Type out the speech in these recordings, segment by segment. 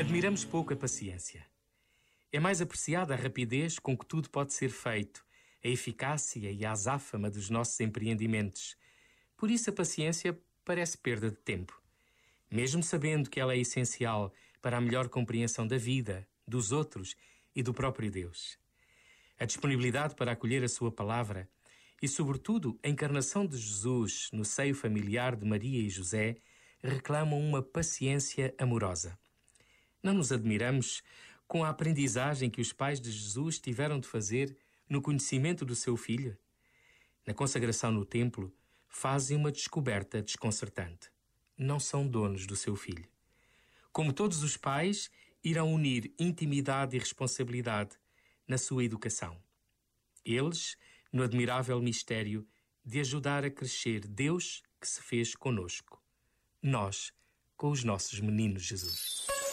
Admiramos pouco a paciência. É mais apreciada a rapidez com que tudo pode ser feito, a eficácia e a azáfama dos nossos empreendimentos. Por isso a paciência parece perda de tempo. Mesmo sabendo que ela é essencial para a melhor compreensão da vida, dos outros e do próprio Deus. A disponibilidade para acolher a sua palavra e, sobretudo, a encarnação de Jesus no seio familiar de Maria e José reclamam uma paciência amorosa. Não nos admiramos com a aprendizagem que os pais de Jesus tiveram de fazer no conhecimento do seu filho? Na consagração no templo, fazem uma descoberta desconcertante. Não são donos do seu filho. Como todos os pais, irão unir intimidade e responsabilidade na sua educação. Eles, no admirável mistério de ajudar a crescer Deus que se fez conosco. Nós, com os nossos meninos Jesus.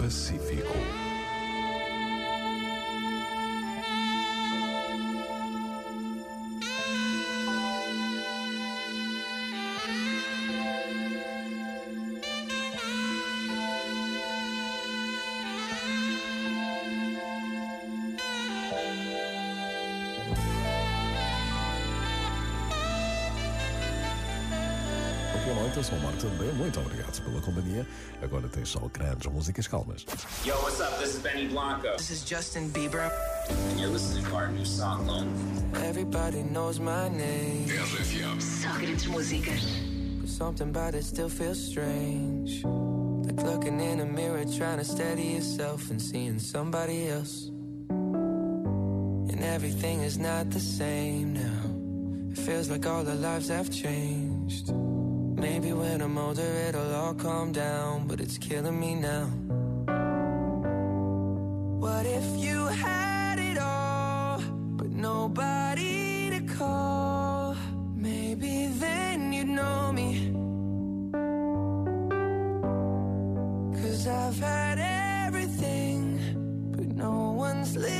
Pacífico. Boa noite, eu sou o Marco também. Muito obrigado pela companhia. Agora tem só grandes músicas calmas. Yo, what's up? This is Benny Blanco. This is Justin Bieber. And you're listening to our new song, Lonely. Everybody knows my name. RFM. Só grandes músicas. But something about it still feels strange. Like looking in a mirror, trying to steady yourself and seeing somebody else. And everything is not the same now. It feels like all our lives have changed. Maybe when I'm older, it'll all calm down, but it's killing me now. What if you had it all, but nobody to call? Maybe then you'd know me. Cause I've had everything, but no one's listening.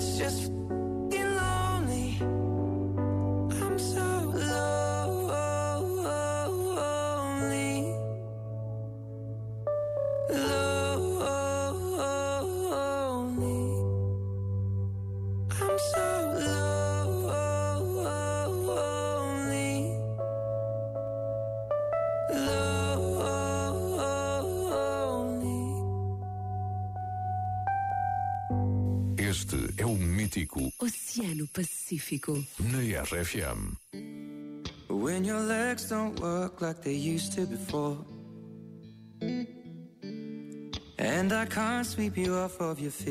it's just Este é o mítico Oceano Pacífico. na RFM. When your legs don't work like they used to before. And I can't sweep you off of your feet.